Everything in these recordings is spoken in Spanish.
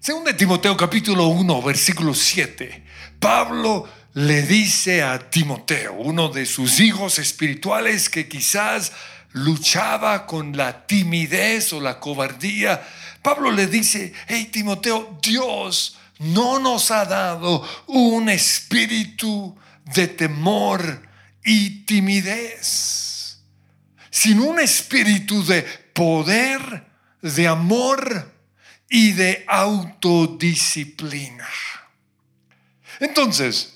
Según Timoteo capítulo 1, versículo 7, Pablo le dice a Timoteo, uno de sus hijos espirituales que quizás luchaba con la timidez o la cobardía, Pablo le dice, hey Timoteo, Dios no nos ha dado un espíritu de temor y timidez, sino un espíritu de poder, de amor y de autodisciplina. Entonces,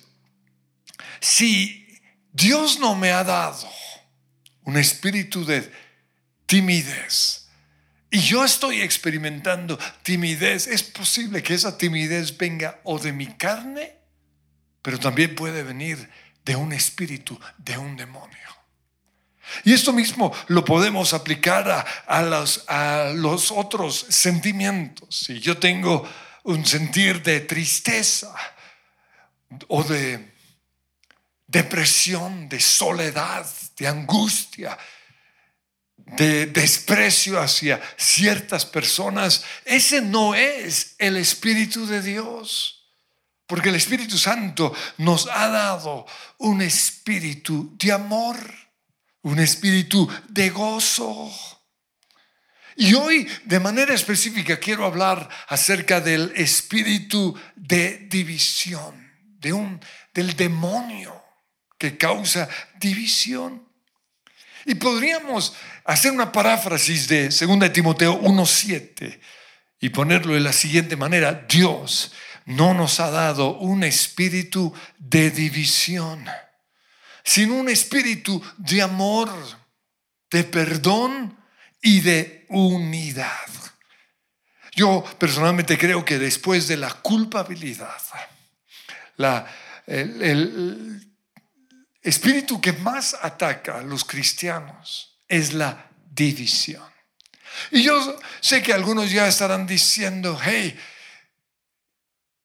si Dios no me ha dado un espíritu de timidez, y yo estoy experimentando timidez, es posible que esa timidez venga o de mi carne, pero también puede venir de un espíritu, de un demonio. Y esto mismo lo podemos aplicar a, los, a los otros sentimientos. Si yo tengo un sentir de tristeza o de depresión, de soledad, de angustia, de desprecio hacia ciertas personas, ese no es el Espíritu de Dios. Porque el Espíritu Santo nos ha dado un espíritu de amor, un espíritu de gozo. Y hoy, de manera específica, quiero hablar acerca del espíritu de división, de un, del demonio que causa división. Y podríamos hacer una paráfrasis de 2 Timoteo 1.7 y ponerlo de la siguiente manera. Dios no nos ha dado un espíritu de división, sino un espíritu de amor, de perdón y de unidad. Yo personalmente creo que después de la culpabilidad, la, el espíritu que más ataca a los cristianos es la división. Y yo sé que algunos ya estarán diciendo, hey,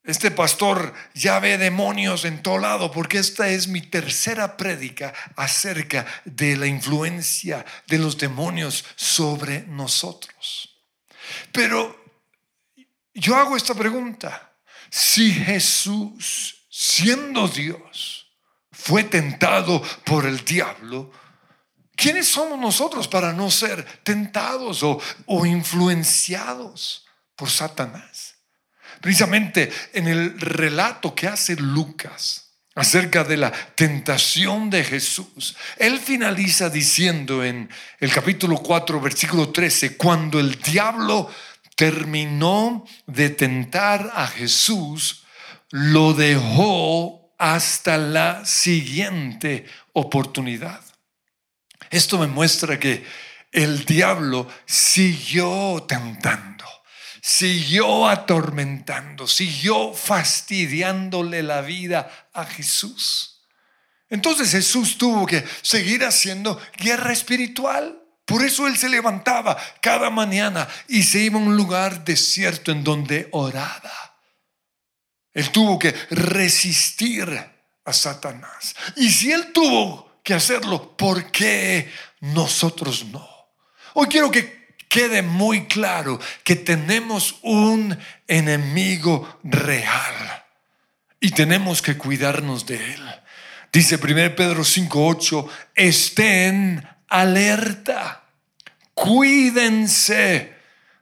este pastor ya ve demonios en todo lado, porque esta es mi tercera prédica acerca de la influencia de los demonios sobre nosotros. Pero yo hago esta pregunta, si Jesús, siendo Dios, fue tentado por el diablo, ¿quiénes somos nosotros para no ser tentados o, influenciados por Satanás? Precisamente en el relato que hace Lucas acerca de la tentación de Jesús, él finaliza diciendo en el capítulo 4, versículo 13, cuando el diablo terminó de tentar a Jesús, lo dejó hasta la siguiente oportunidad. Esto me muestra que el diablo siguió tentando, siguió atormentando, siguió fastidiándole la vida a Jesús. Entonces Jesús tuvo que seguir haciendo guerra espiritual. Por eso él se levantaba cada mañana y se iba a un lugar desierto en donde oraba. Él tuvo que resistir a Satanás. Y si él tuvo que hacerlo, ¿por qué nosotros no? Hoy quiero que quede muy claro que tenemos un enemigo real y tenemos que cuidarnos de él. Dice 1 Pedro 5:8, estén alerta, cuídense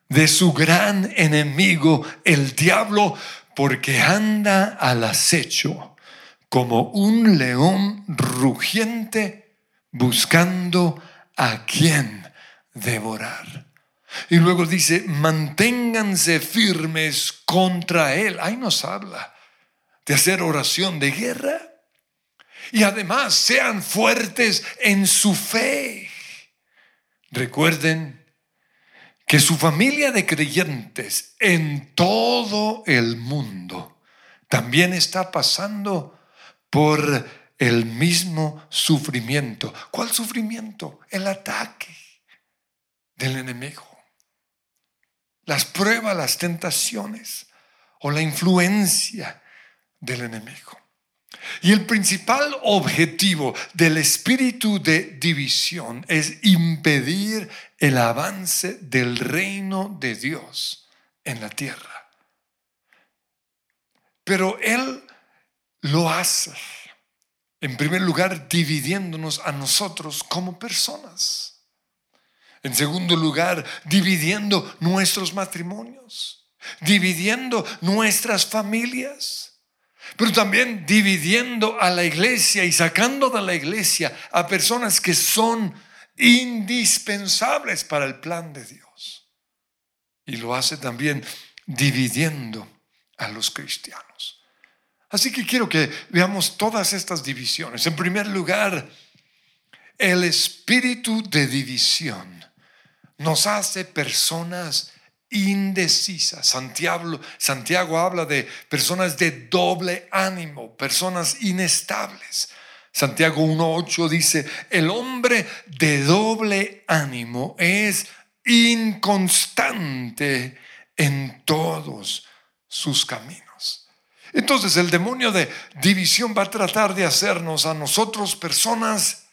de su gran enemigo, el diablo, porque anda al acecho como un león rugiente buscando a quien devorar. Y luego dice, manténganse firmes contra él. Ahí nos habla de hacer oración de guerra. Y además sean fuertes en su fe. Recuerden que su familia de creyentes en todo el mundo también está pasando por el mismo sufrimiento. ¿Cuál sufrimiento? El ataque del enemigo. Las pruebas, las tentaciones o la influencia del enemigo. Y el principal objetivo del espíritu de división es impedir el avance del reino de Dios en la tierra. Pero Él lo hace, en primer lugar, dividiéndonos a nosotros como personas. En segundo lugar, dividiendo nuestros matrimonios, dividiendo nuestras familias, pero también dividiendo a la iglesia y sacando de la iglesia a personas que son indispensables para el plan de Dios. Y lo hace también dividiendo a los cristianos. Así que quiero que veamos todas estas divisiones. En primer lugar, el espíritu de división nos hace personas indecisas. Santiago, Santiago habla de personas de doble ánimo, personas inestables. Santiago 1.8 dice, el hombre de doble ánimo es inconstante en todos sus caminos. Entonces el demonio de división va a tratar de hacernos a nosotros personas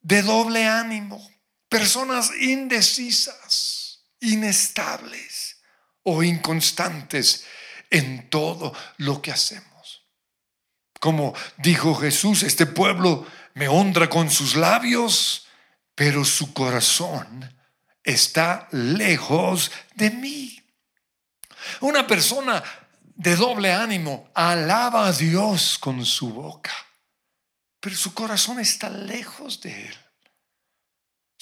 de doble ánimo personas indecisas, inestables o inconstantes en todo lo que hacemos. Como dijo Jesús, este pueblo me honra con sus labios, pero su corazón está lejos de mí. Una persona de doble ánimo alaba a Dios con su boca, pero su corazón está lejos de él.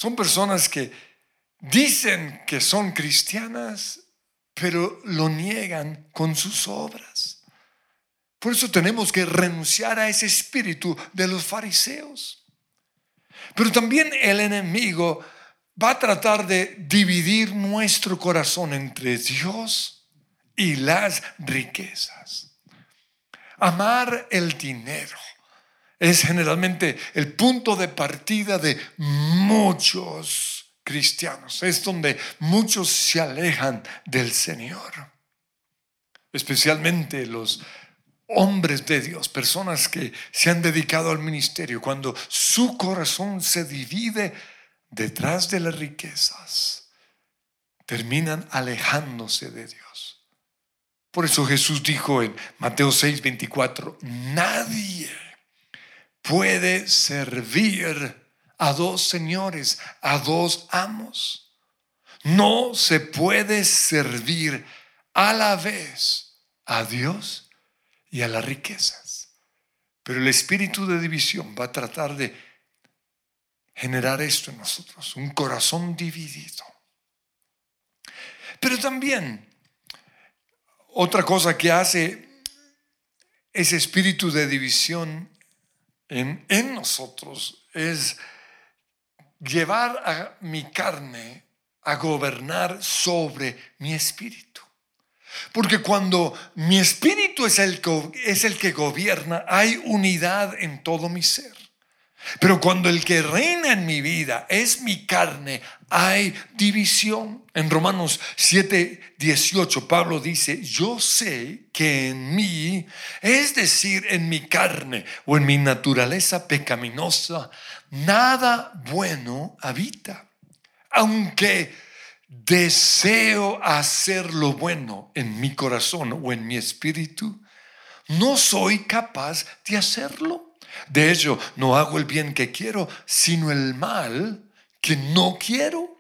Son personas que dicen que son cristianas, pero lo niegan con sus obras. Por eso tenemos que renunciar a ese espíritu de los fariseos. Pero también el enemigo va a tratar de dividir nuestro corazón entre Dios y las riquezas. Amar el dinero es generalmente el punto de partida de muchos cristianos. Es donde muchos se alejan del Señor. Especialmente los hombres de Dios, personas que se han dedicado al ministerio, cuando su corazón se divide detrás de las riquezas, terminan alejándose de Dios. Por eso Jesús dijo en Mateo 6, 24, nadie puede servir a dos señores, a dos amos. No se puede servir a la vez a Dios y a las riquezas. Pero el espíritu de división va a tratar de generar esto en nosotros, un corazón dividido. Pero también otra cosa que hace ese espíritu de división en, nosotros es llevar a mi carne a gobernar sobre mi espíritu. Porque cuando mi espíritu es el, es el que gobierna, hay unidad en todo mi ser. Pero cuando el que reina en mi vida es mi carne, hay división. En Romanos 7, 18, Pablo dice, yo sé que en mí, es decir, en mi carne o en mi naturaleza pecaminosa, nada bueno habita. Aunque deseo hacer lo bueno en mi corazón o en mi espíritu, no soy capaz de hacerlo. De hecho, no hago el bien que quiero, sino el mal que no quiero.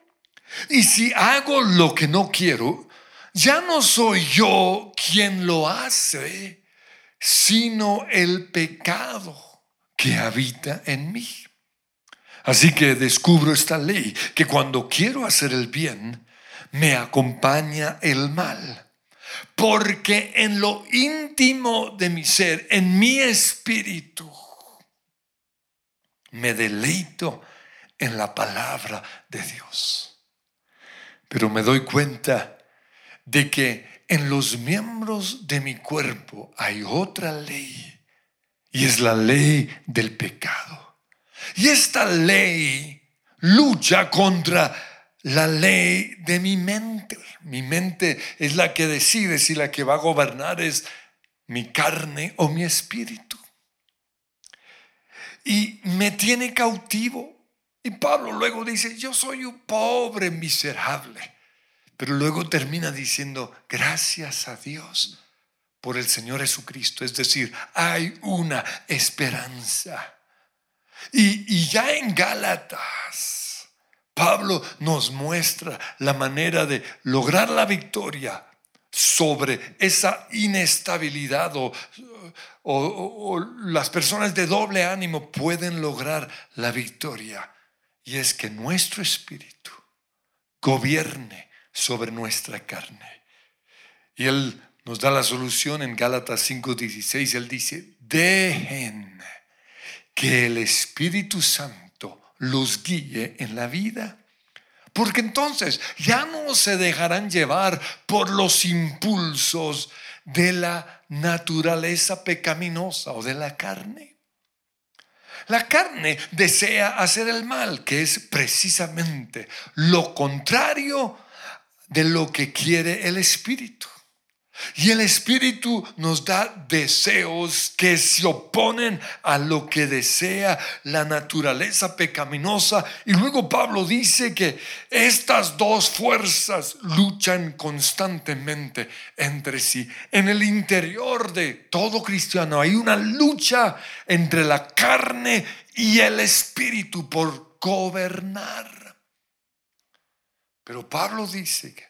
Y si hago lo que no quiero, ya no soy yo quien lo hace, sino el pecado que habita en mí. Así que descubro esta ley, que cuando quiero hacer el bien, me acompaña el mal. Porque en lo íntimo de mi ser, en mi espíritu, me deleito en la palabra de Dios. Pero me doy cuenta de que en los miembros de mi cuerpo hay otra ley y es la ley del pecado. Y esta ley lucha contra la ley de mi mente. Mi mente es la que decide si la que va a gobernar es mi carne o mi espíritu y me tiene cautivo. Y Pablo luego dice, yo soy un pobre miserable. Pero luego termina diciendo, gracias a Dios por el Señor Jesucristo. Es decir, hay una esperanza. Y, y ya en Gálatas, Pablo nos muestra la manera de lograr la victoria sobre esa inestabilidad o, o, las personas de doble ánimo pueden lograr la victoria. Y es que nuestro espíritu gobierne sobre nuestra carne. Y Él nos da la solución en Gálatas 5:16. Él dice, dejen que el Espíritu Santo los guíe en la vida. Porque entonces ya no se dejarán llevar por los impulsos de la naturaleza pecaminosa o de la carne. La carne desea hacer el mal, que es precisamente lo contrario de lo que quiere el Espíritu. Y el Espíritu nos da deseos que se oponen a lo que desea la naturaleza pecaminosa. Y luego Pablo dice que estas dos fuerzas luchan constantemente entre sí. En el interior de todo cristiano hay una lucha entre la carne y el Espíritu por gobernar. Pero Pablo dice que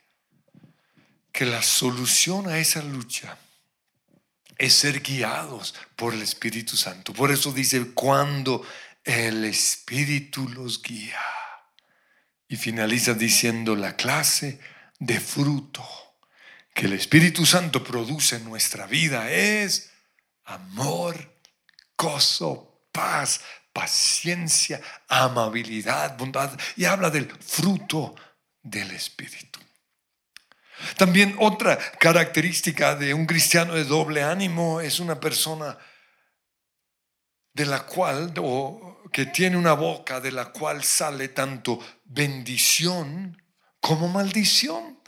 que la solución a esa lucha es ser guiados por el Espíritu Santo. Por eso dice, cuando el Espíritu los guía. Y finaliza diciendo la clase de fruto que el Espíritu Santo produce en nuestra vida es amor, gozo, paz, paciencia, amabilidad, bondad. Y habla del fruto del Espíritu. También otra característica de un cristiano de doble ánimo es una persona de la cual, o que tiene una boca de la cual sale tanto bendición como maldición.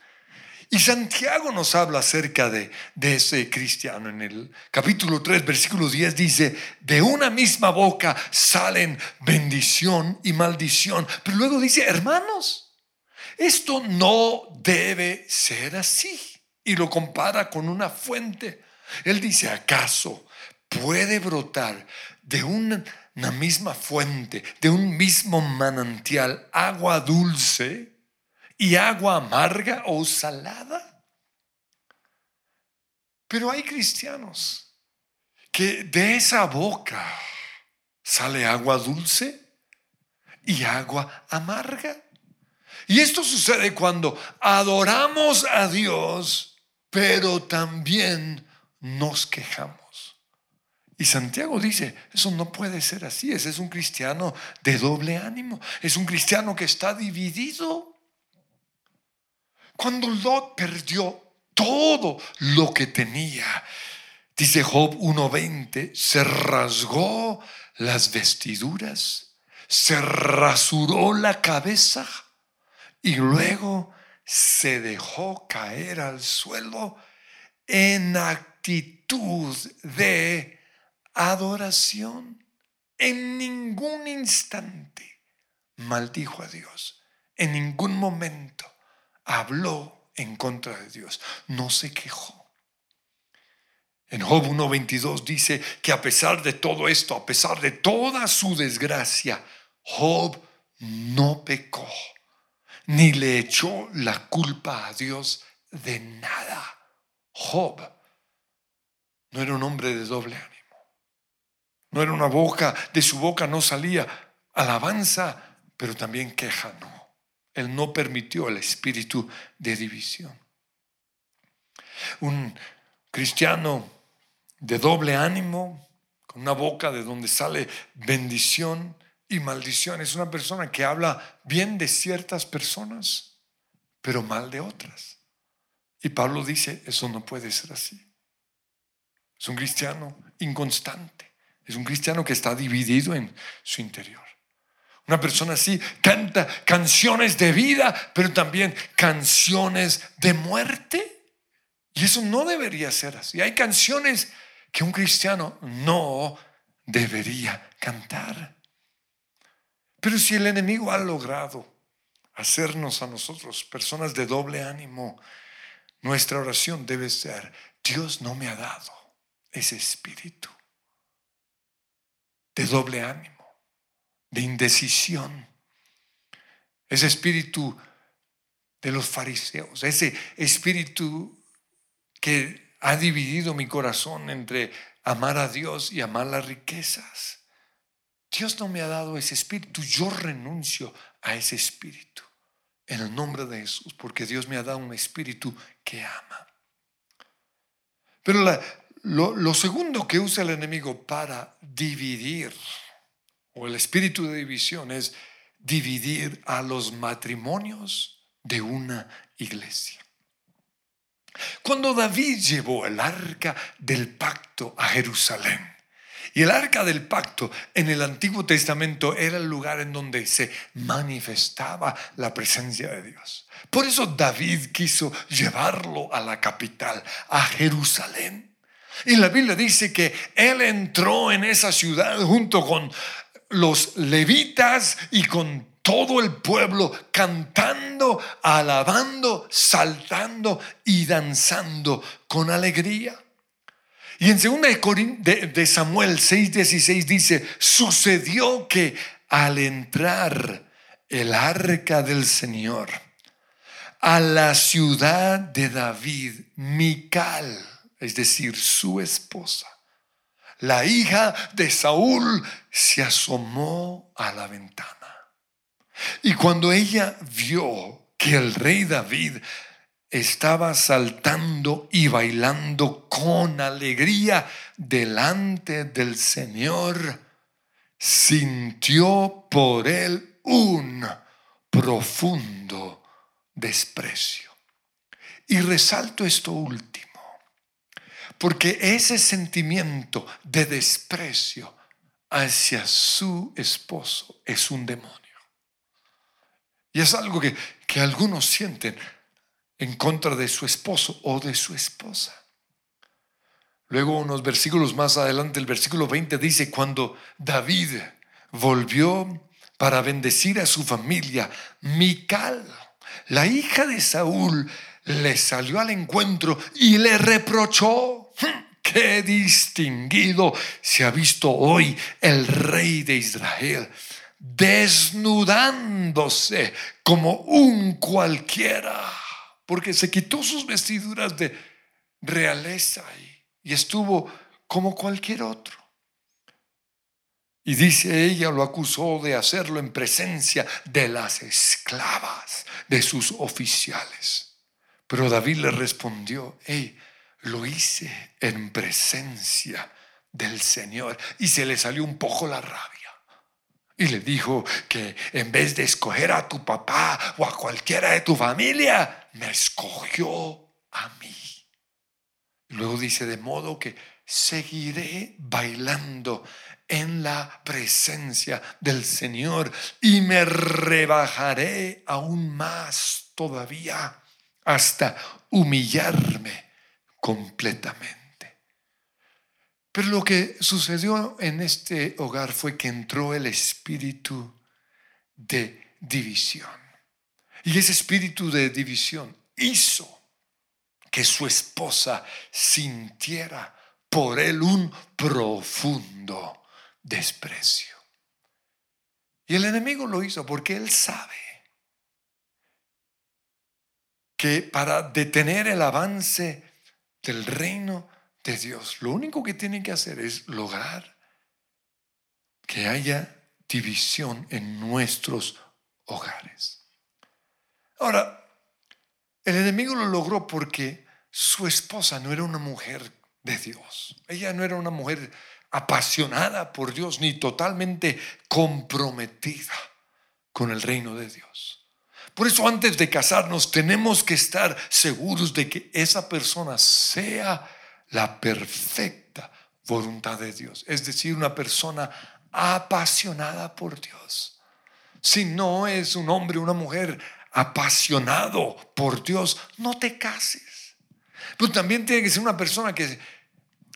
Y Santiago nos habla acerca de, de, ese cristiano. En el capítulo 3, versículo 10 dice, de una misma boca salen bendición y maldición. Pero luego dice, hermanos, esto no debe ser así. Y lo compara con una fuente. Él dice, ¿acaso puede brotar de una, misma fuente, de un mismo manantial, agua dulce y agua amarga o salada? Pero hay cristianos que de esa boca sale agua dulce y agua amarga. Y esto sucede cuando adoramos a Dios, pero también nos quejamos. Y Santiago dice, eso no puede ser así, ese es un cristiano de doble ánimo, es un cristiano que está dividido. Cuando Lot perdió todo lo que tenía, dice Job 1.20, se rasgó las vestiduras, se rasuró la cabeza y luego se dejó caer al suelo en actitud de adoración. En ningún instante maldijo a Dios. En ningún momento habló en contra de Dios. No se quejó. En Job 1.22 dice que a pesar de todo esto, a pesar de toda su desgracia, Job no pecó ni le echó la culpa a Dios de nada. Job no era un hombre de doble ánimo. No era una boca, de su boca no salía alabanza, pero también queja, no. Él no permitió el espíritu de división. Un cristiano de doble ánimo, con una boca de donde sale bendición, y maldición. Es una persona que habla bien de ciertas personas, pero mal de otras. Y Pablo dice, eso no puede ser así. Es un cristiano inconstante. Es un cristiano que está dividido en su interior. Una persona así canta canciones de vida, pero también canciones de muerte. Y eso no debería ser así. Hay canciones que un cristiano no debería cantar. Pero si el enemigo ha logrado hacernos a nosotros personas de doble ánimo, nuestra oración debe ser Dios no me ha dado ese espíritu de doble ánimo, de indecisión, ese espíritu de los fariseos, ese espíritu que ha dividido mi corazón entre amar a Dios y amar las riquezas. Dios no me ha dado ese espíritu, yo renuncio a ese espíritu en el nombre de Jesús, porque Dios me ha dado un espíritu que ama. Pero lo, lo segundo que usa el enemigo para dividir, o el espíritu de división, es dividir a los matrimonios de una iglesia. Cuando David llevó el arca del pacto a Jerusalén, y el arca del pacto en el Antiguo Testamento era el lugar en donde se manifestaba la presencia de Dios. Por eso David quiso llevarlo a la capital, a Jerusalén. Y la Biblia dice que él entró en esa ciudad junto con los levitas y con todo el pueblo cantando, alabando, saltando y danzando con alegría. Y en 2 de Samuel 6:16 dice, sucedió que al entrar el arca del Señor a la ciudad de David, Mical, es decir, su esposa, la hija de Saúl, se asomó a la ventana. Y cuando ella vio que el rey David estaba saltando y bailando con alegría delante del Señor, sintió por él un profundo desprecio. Y resalto esto último, porque ese sentimiento de desprecio hacia su esposo es un demonio. Y es algo que, que algunos sienten en contra de su esposo o de su esposa. Luego unos versículos más adelante, el versículo 20 dice, cuando David volvió para bendecir a su familia, Mical, la hija de Saúl, le salió al encuentro y le reprochó. Hmm, qué distinguido se ha visto hoy el rey de Israel desnudándose como un cualquiera, porque se quitó sus vestiduras de realeza y, estuvo como cualquier otro. Y dice ella, lo acusó de hacerlo en presencia de las esclavas, de sus oficiales. Pero David le respondió, hey, lo hice en presencia del Señor. Y se le salió un poco la rabia. Y le dijo que en vez de escoger a tu papá o a cualquiera de tu familia, me escogió a mí. luego dice, de modo que seguiré bailando en la presencia del Señor y me rebajaré aún más todavía hasta humillarme completamente. Pero lo que sucedió en este hogar fue que entró el espíritu de división. Y ese espíritu de división hizo que su esposa sintiera por él un profundo desprecio. Y el enemigo lo hizo porque él sabe que para detener el avance del reino de Dios. Lo único que tiene que hacer es lograr que haya división en nuestros hogares. Ahora, el enemigo lo logró porque su esposa no era una mujer de Dios. Ella no era una mujer apasionada por Dios ni totalmente comprometida con el reino de Dios. Por eso antes de casarnos tenemos que estar seguros de que esa persona sea la perfecta voluntad de Dios. Es decir, una persona apasionada por Dios. Si no es un hombre una mujer apasionado por Dios, no te cases. Pero también tiene que ser una persona que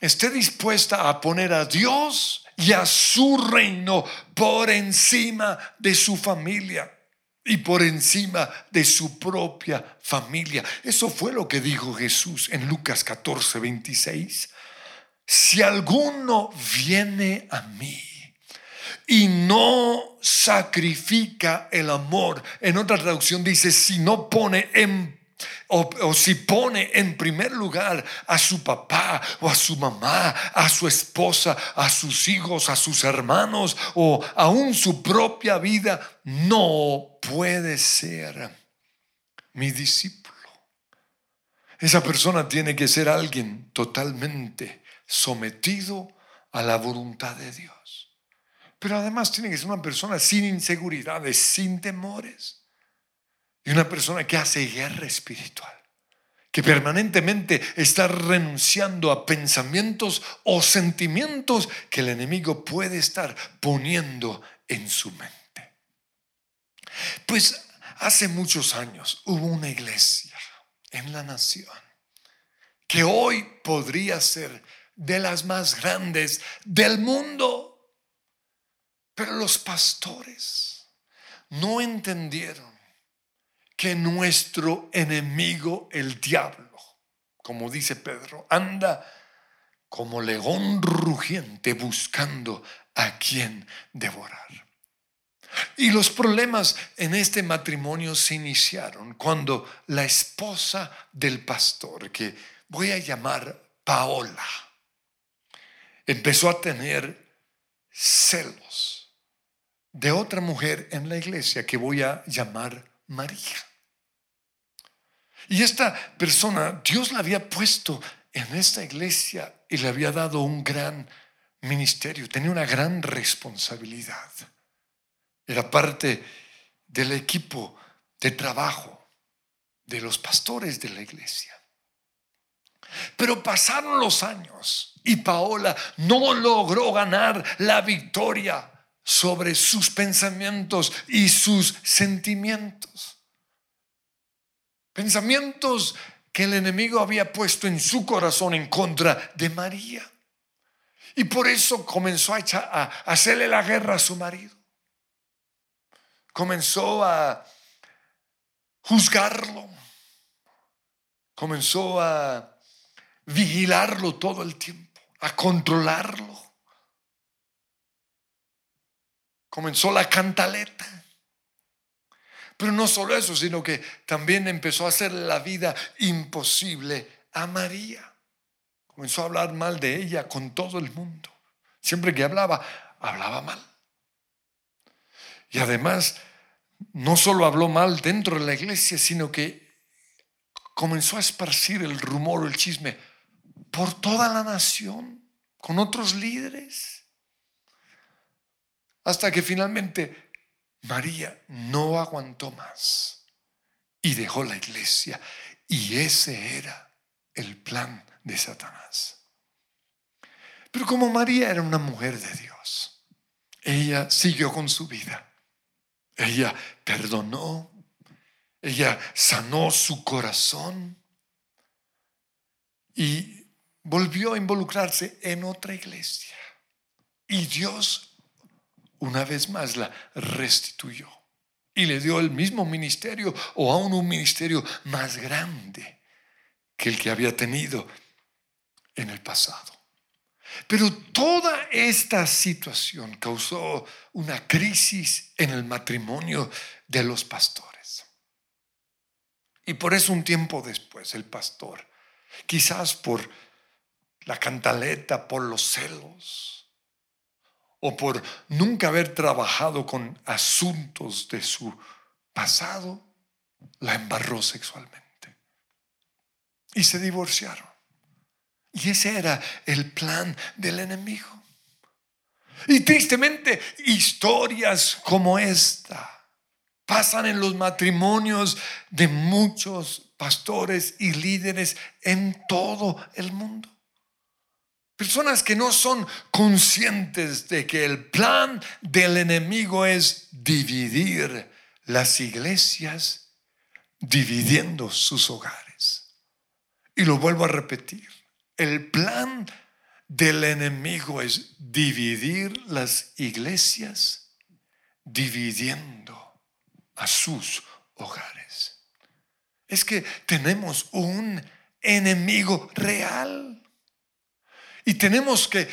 esté dispuesta a poner a Dios y a su reino por encima de su familia. Y por encima de su propia familia. Eso fue lo que dijo Jesús en Lucas 14, 26. Si alguno viene a mí y no sacrifica el amor, en otra traducción dice, si no pone en o, si pone en primer lugar a su papá o a su mamá, a su esposa, a sus hijos, a sus hermanos o aún su propia vida, no puede ser mi discípulo. Esa persona tiene que ser alguien totalmente sometido a la voluntad de Dios. Pero además tiene que ser una persona sin inseguridades, sin temores y una persona que hace guerra espiritual, que permanentemente está renunciando a pensamientos o sentimientos que el enemigo puede estar poniendo en su mente. Pues hace muchos años hubo una iglesia en la nación que hoy podría ser de las más grandes del mundo, pero los pastores no entendieron que nuestro enemigo, el diablo, como dice Pedro, anda como león rugiente buscando a quien devorar. Y los problemas en este matrimonio se iniciaron cuando la esposa del pastor, que voy a llamar Paola, empezó a tener celos de otra mujer en la iglesia que voy a llamar María. Y esta persona, Dios la había puesto en esta iglesia y le había dado un gran ministerio, tenía una gran responsabilidad. Era parte del equipo de trabajo de los pastores de la iglesia. Pero pasaron los años y Paola no logró ganar la victoria sobre sus pensamientos y sus sentimientos. Pensamientos que el enemigo había puesto en su corazón en contra de María. Y por eso comenzó a, hacerle la guerra a su marido. Comenzó a juzgarlo. Comenzó a vigilarlo todo el tiempo, a controlarlo. comenzó la cantaleta. Pero no solo eso, sino que también empezó a hacer la vida imposible a María. Comenzó a hablar mal de ella con todo el mundo. Siempre que hablaba, hablaba mal. Y además, no solo habló mal dentro de la iglesia, sino que comenzó a esparcir el rumor el chisme por toda la nación, con otros líderes. Hasta que finalmente María no aguantó más y dejó la iglesia. Y ese era el plan de Satanás. Pero como María era una mujer de Dios, ella siguió con su vida. Ella perdonó, ella sanó su corazón y volvió a involucrarse en otra iglesia. Y Dios una vez más la restituyó y le dio el mismo ministerio o aún un ministerio más grande que el que había tenido en el pasado. Pero toda esta situación causó una crisis en el matrimonio de los pastores. Y por eso un tiempo después el pastor, quizás por la cantaleta, por los celos, o por nunca haber trabajado con asuntos de su pasado, la embarró sexualmente. Y se divorciaron. Y ese era el plan del enemigo. Y tristemente, historias como esta pasan en los matrimonios de muchos pastores y líderes en todo el mundo. Personas que no son conscientes de que el plan del enemigo es dividir las iglesias, dividiendo sus hogares. Y lo vuelvo a repetir. El plan del enemigo es dividir las iglesias, dividiendo a sus hogares. Es que tenemos un enemigo real. Y tenemos que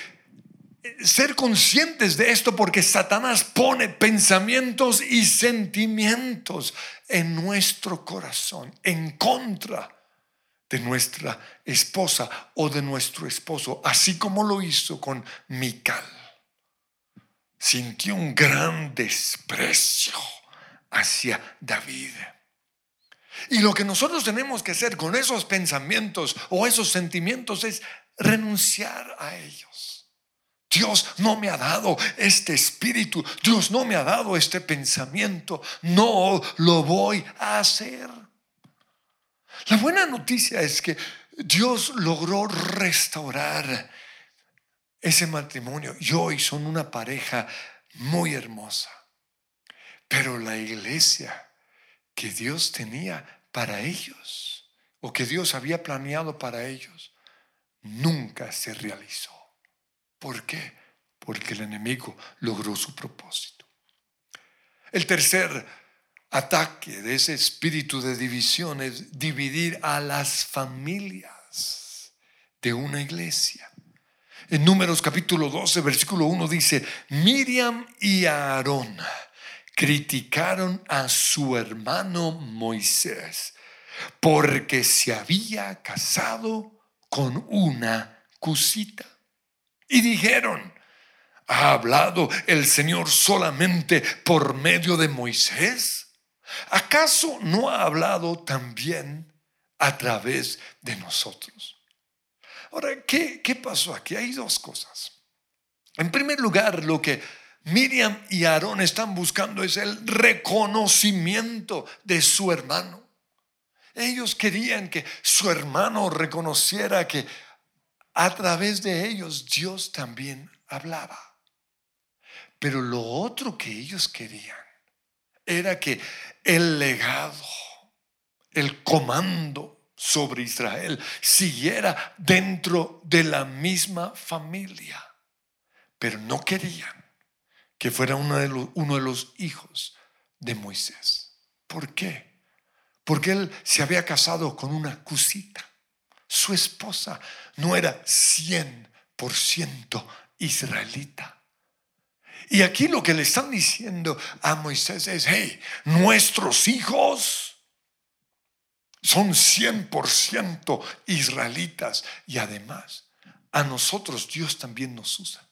ser conscientes de esto porque Satanás pone pensamientos y sentimientos en nuestro corazón en contra de nuestra esposa o de nuestro esposo, así como lo hizo con Mical. Sintió un gran desprecio hacia David. Y lo que nosotros tenemos que hacer con esos pensamientos o esos sentimientos es renunciar a ellos. Dios no me ha dado este espíritu, Dios no me ha dado este pensamiento, no lo voy a hacer. La buena noticia es que Dios logró restaurar ese matrimonio y hoy son una pareja muy hermosa. Pero la iglesia que Dios tenía para ellos o que Dios había planeado para ellos nunca se realizó. ¿Por qué? Porque el enemigo logró su propósito. El tercer ataque de ese espíritu de división es dividir a las familias de una iglesia. En Números capítulo 12, versículo 1 dice, Miriam y Aarón criticaron a su hermano Moisés porque se había casado con una cusita. Y dijeron, ¿ha hablado el Señor solamente por medio de Moisés? ¿Acaso no ha hablado también a través de nosotros? Ahora, ¿qué, qué pasó aquí? Hay dos cosas. En primer lugar, lo que Miriam y Aarón están buscando es el reconocimiento de su hermano. Ellos querían que su hermano reconociera que a través de ellos Dios también hablaba. Pero lo otro que ellos querían era que el legado, el comando sobre Israel siguiera dentro de la misma familia. Pero no querían que fuera uno de, los, de hijos de Moisés. ¿Por qué? Porque él se había casado con una cusita. Su esposa no era 100% israelita. Y aquí lo que le están diciendo a Moisés es, hey, nuestros hijos son 100% israelitas y además a nosotros Dios también nos usa.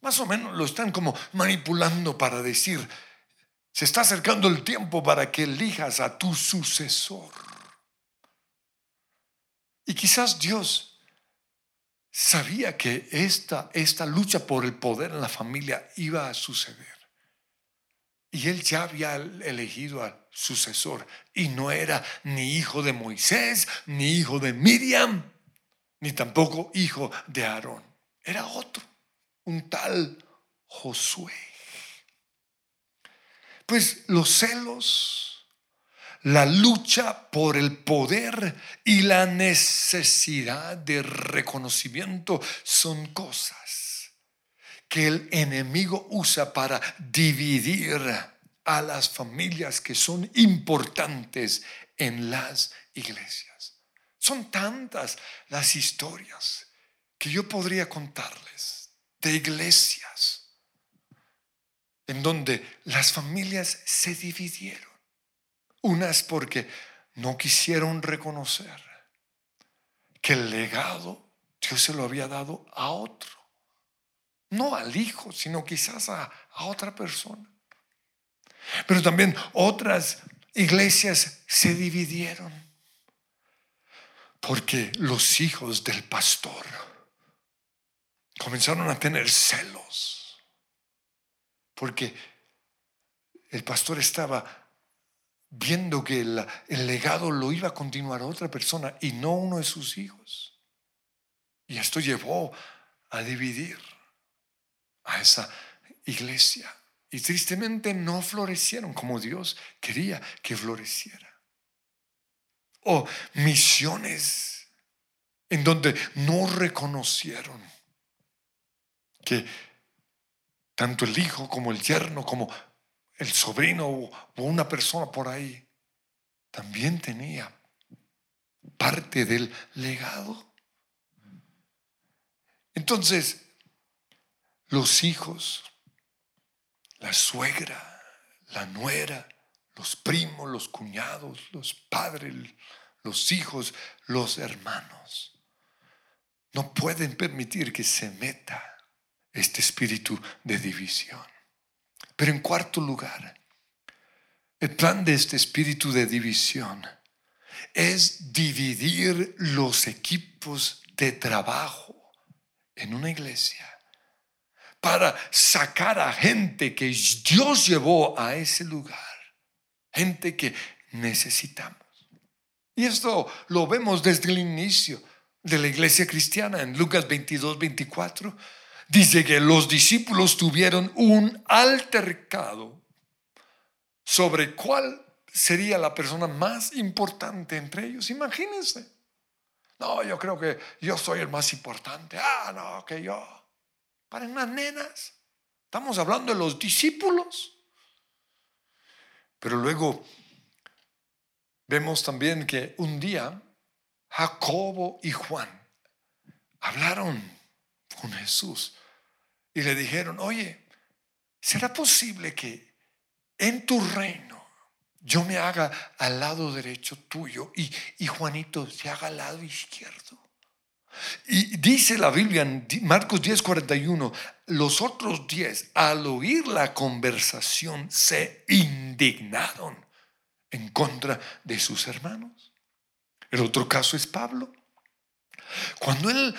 Más o menos lo están como manipulando para decir, se está acercando el tiempo para que elijas a tu sucesor. Y quizás Dios sabía que esta, esta lucha por el poder en la familia iba a suceder. Y él ya había elegido al sucesor. Y no era ni hijo de Moisés, ni hijo de Miriam, ni tampoco hijo de Aarón. Era otro un tal Josué. Pues los celos, la lucha por el poder y la necesidad de reconocimiento son cosas que el enemigo usa para dividir a las familias que son importantes en las iglesias. Son tantas las historias que yo podría contarles de iglesias en donde las familias se dividieron. Unas porque no quisieron reconocer que el legado Dios se lo había dado a otro. No al hijo, sino quizás a, a otra persona. Pero también otras iglesias se dividieron porque los hijos del pastor comenzaron a tener celos, porque el pastor estaba viendo que el, legado lo iba a continuar otra persona y no uno de sus hijos. Y esto llevó a dividir a esa iglesia. Y tristemente no florecieron como Dios quería que floreciera. O misiones en donde no reconocieron que tanto el hijo como el yerno, como el sobrino o una persona por ahí también tenía parte del legado. Entonces, los hijos, la suegra, la nuera, los primos, los cuñados, los padres, los hijos, los hermanos, no pueden permitir que se meta este espíritu de división. Pero en cuarto lugar, el plan de este espíritu de división es dividir los equipos de trabajo en una iglesia para sacar a gente que Dios llevó a ese lugar, gente que necesitamos. Y esto lo vemos desde el inicio de la iglesia cristiana en Lucas 22, 24. Dice que los discípulos tuvieron un altercado sobre cuál sería la persona más importante entre ellos. Imagínense. No, yo creo que yo soy el más importante. Ah, no, que yo. Para unas nenas. Estamos hablando de los discípulos. Pero luego vemos también que un día Jacobo y Juan hablaron con Jesús y le dijeron, oye, ¿será posible que en tu reino yo me haga al lado derecho tuyo y, y Juanito se haga al lado izquierdo? Y dice la Biblia en Marcos 10, 41, los otros 10 al oír la conversación se indignaron en contra de sus hermanos. El otro caso es Pablo. Cuando él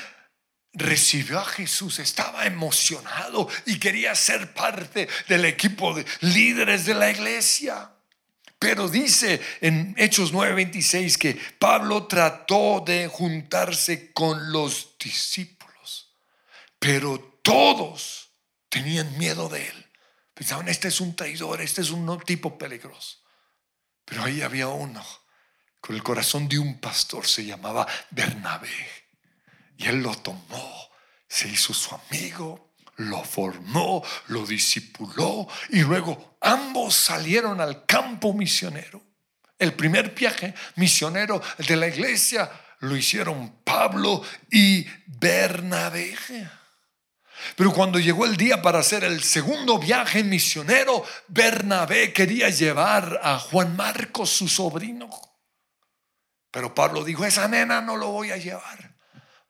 recibió a Jesús, estaba emocionado y quería ser parte del equipo de líderes de la iglesia. Pero dice en Hechos 9:26 que Pablo trató de juntarse con los discípulos, pero todos tenían miedo de él. Pensaban, este es un traidor, este es un tipo peligroso. Pero ahí había uno con el corazón de un pastor, se llamaba Bernabé. Y él lo tomó, se hizo su amigo, lo formó, lo discipuló y luego ambos salieron al campo misionero. El primer viaje misionero de la iglesia lo hicieron Pablo y Bernabé. Pero cuando llegó el día para hacer el segundo viaje misionero, Bernabé quería llevar a Juan Marcos, su sobrino. Pero Pablo dijo, esa nena no lo voy a llevar.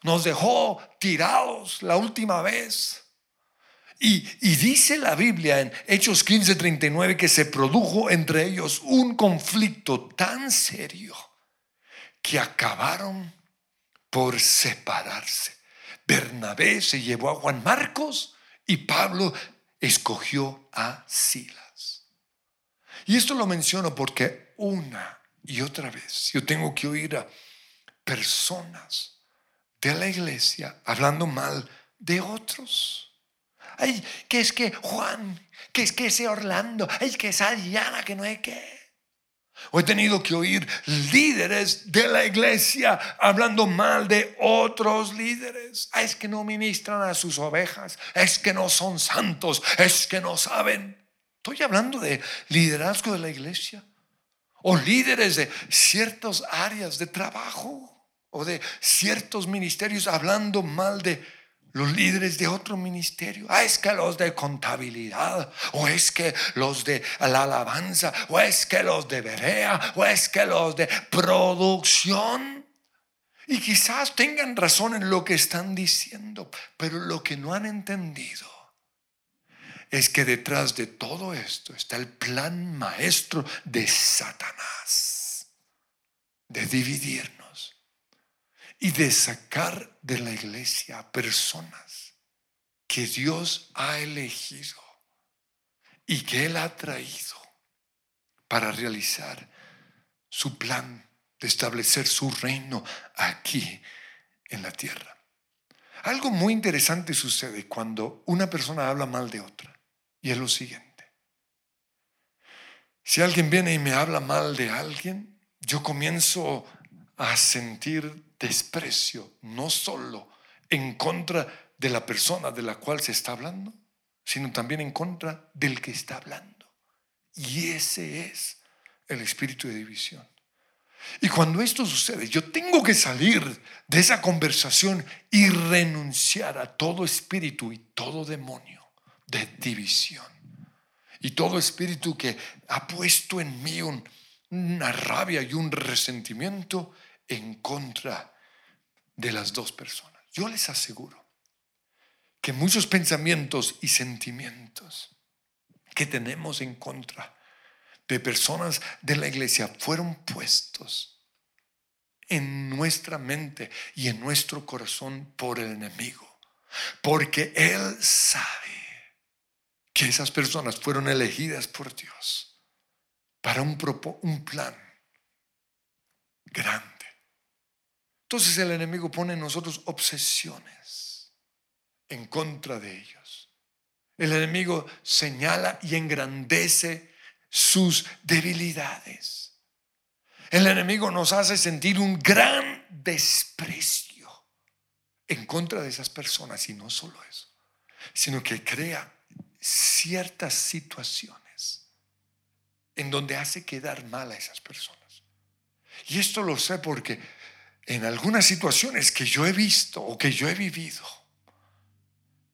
Nos dejó tirados la última vez. Y, dice la Biblia en Hechos 15:39 que se produjo entre ellos un conflicto tan serio que acabaron por separarse. Bernabé se llevó a Juan Marcos y Pablo escogió a Silas. Y esto lo menciono porque una y otra vez yo tengo que oír a personas de la iglesia hablando mal de otros. Ay, que es que Juan, que es que ese Orlando, ay, que esa Diana, que no hay que. O he tenido que oír líderes de la iglesia hablando mal de otros líderes. Ah, es que no ministran a sus ovejas, es que no son santos, es que no saben. Estoy hablando de liderazgo de la iglesia o líderes de ciertas áreas de trabajo o de ciertos ministerios hablando mal de los líderes de otro ministerio. Ah, es que los de contabilidad, o es que los de la alabanza, o es que los de Berea, o es que los de producción. Y quizás tengan razón en lo que están diciendo, pero lo que no han entendido es que detrás de todo esto está el plan maestro de Satanás, de dividir y de sacar de la iglesia a personas que Dios ha elegido y que Él ha traído para realizar su plan de establecer su reino aquí en la tierra. Algo muy interesante sucede cuando una persona habla mal de otra y es lo siguiente. Si alguien viene y me habla mal de alguien, yo comienzo a sentir desprecio, no solo en contra de la persona de la cual se está hablando, sino también en contra del que está hablando. Y ese es el espíritu de división. Y cuando esto sucede, yo tengo que salir de esa conversación y renunciar a todo espíritu y todo demonio de división. Y todo espíritu que ha puesto en mí una rabia y un resentimiento en contra de las dos personas. Yo les aseguro que muchos pensamientos y sentimientos que tenemos en contra de personas de la iglesia fueron puestos en nuestra mente y en nuestro corazón por el enemigo. Porque Él sabe que esas personas fueron elegidas por Dios para un, un plan grande. Entonces el enemigo pone en nosotros obsesiones en contra de ellos. El enemigo señala y engrandece sus debilidades. El enemigo nos hace sentir un gran desprecio en contra de esas personas y no solo eso, sino que crea ciertas situaciones en donde hace quedar mal a esas personas. Y esto lo sé porque en algunas situaciones que yo he visto o que yo he vivido,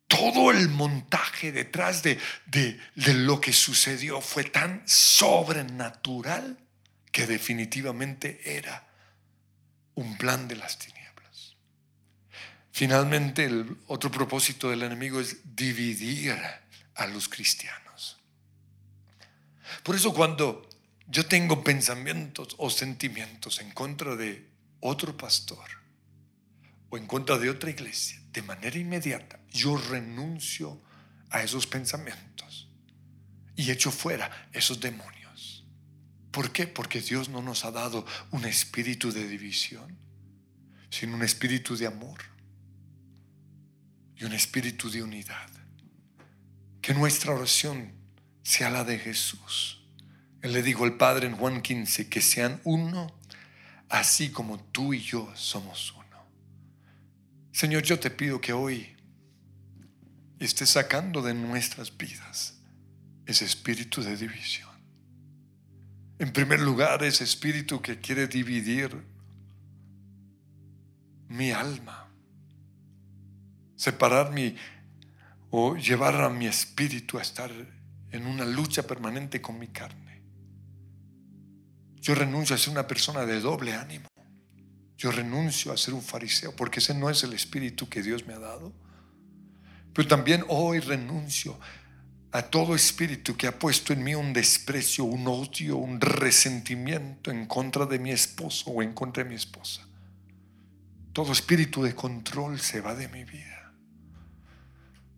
todo el montaje detrás de, de, lo que sucedió fue tan sobrenatural que definitivamente era un plan de las tinieblas. Finalmente, el otro propósito del enemigo es dividir a los cristianos. Por eso cuando yo tengo pensamientos o sentimientos en contra de otro pastor o en contra de otra iglesia, de manera inmediata, yo renuncio a esos pensamientos y echo fuera esos demonios. ¿Por qué? Porque Dios no nos ha dado un espíritu de división, sino un espíritu de amor y un espíritu de unidad. Que nuestra oración sea la de Jesús. Él le dijo al Padre en Juan 15 que sean uno, así como tú y yo somos uno. Señor, yo te pido que hoy esté sacando de nuestras vidas ese espíritu de división. En primer lugar, ese espíritu que quiere dividir mi alma, separar mi o llevar a mi espíritu a estar en una lucha permanente con mi carne. Yo renuncio a ser una persona de doble ánimo. Yo renuncio a ser un fariseo porque ese no es el espíritu que Dios me ha dado. Pero también hoy renuncio a todo espíritu que ha puesto en mí un desprecio, un odio, un resentimiento en contra de mi esposo o en contra de mi esposa. Todo espíritu de control se va de mi vida.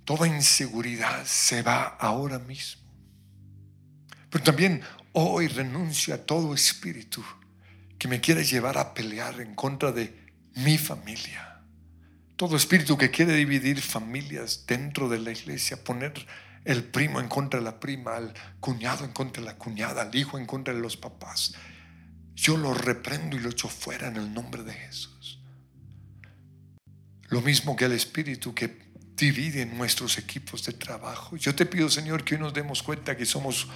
Toda inseguridad se va ahora mismo. Pero también hoy renuncio a todo espíritu que me quiere llevar a pelear en contra de mi familia. Todo espíritu que quiere dividir familias dentro de la iglesia, poner el primo en contra de la prima, al cuñado en contra de la cuñada, al hijo en contra de los papás. Yo lo reprendo y lo echo fuera en el nombre de Jesús. Lo mismo que el espíritu que divide nuestros equipos de trabajo. Yo te pido, Señor, que hoy nos demos cuenta que somos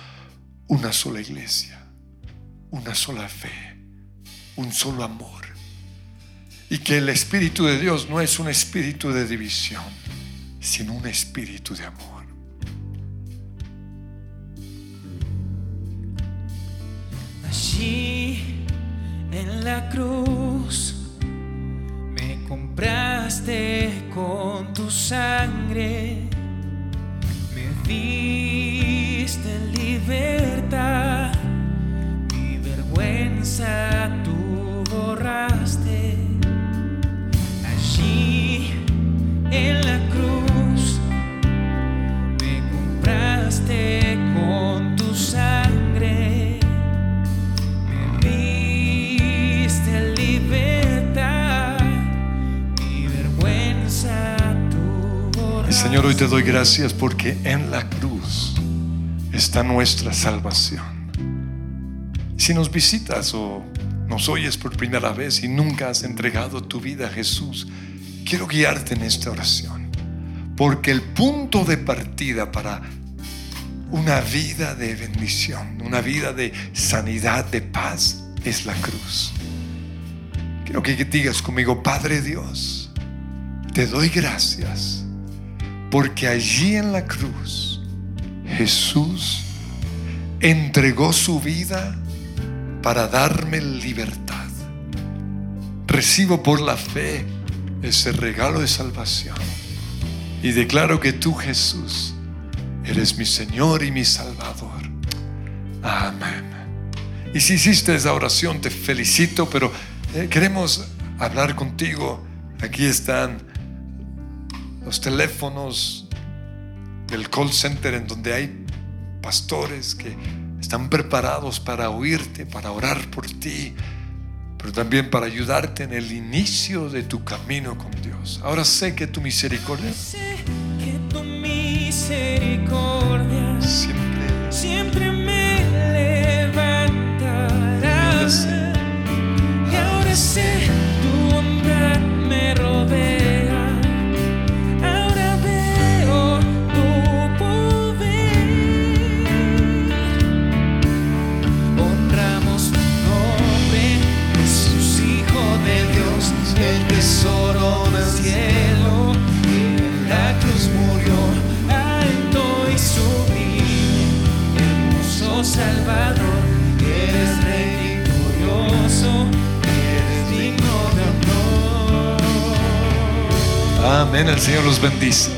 una sola iglesia, una sola fe un solo amor. Y que el Espíritu de Dios no es un espíritu de división, sino un espíritu de amor. Allí en la cruz me compraste con tu sangre, me diste libertad, vergüenza tu borraste allí en la cruz. Me compraste con tu sangre. Me diste libertad. Mi vergüenza tu Señor, hoy te doy gracias porque en la cruz está nuestra salvación. Si nos visitas o nos oyes por primera vez y nunca has entregado tu vida a Jesús, quiero guiarte en esta oración. Porque el punto de partida para una vida de bendición, una vida de sanidad, de paz, es la cruz. Quiero que digas conmigo, Padre Dios, te doy gracias porque allí en la cruz Jesús entregó su vida para darme libertad. Recibo por la fe ese regalo de salvación y declaro que tú Jesús eres mi Señor y mi Salvador. Amén. Y si hiciste esa oración, te felicito, pero eh, queremos hablar contigo. Aquí están los teléfonos del call center en donde hay pastores que están preparados para oírte, para orar por ti, pero también para ayudarte en el inicio de tu camino con Dios. Ahora sé que tu misericordia misericordia siempre, siempre me levantará. Y ahora sé tu Amén. El Señor los bendice.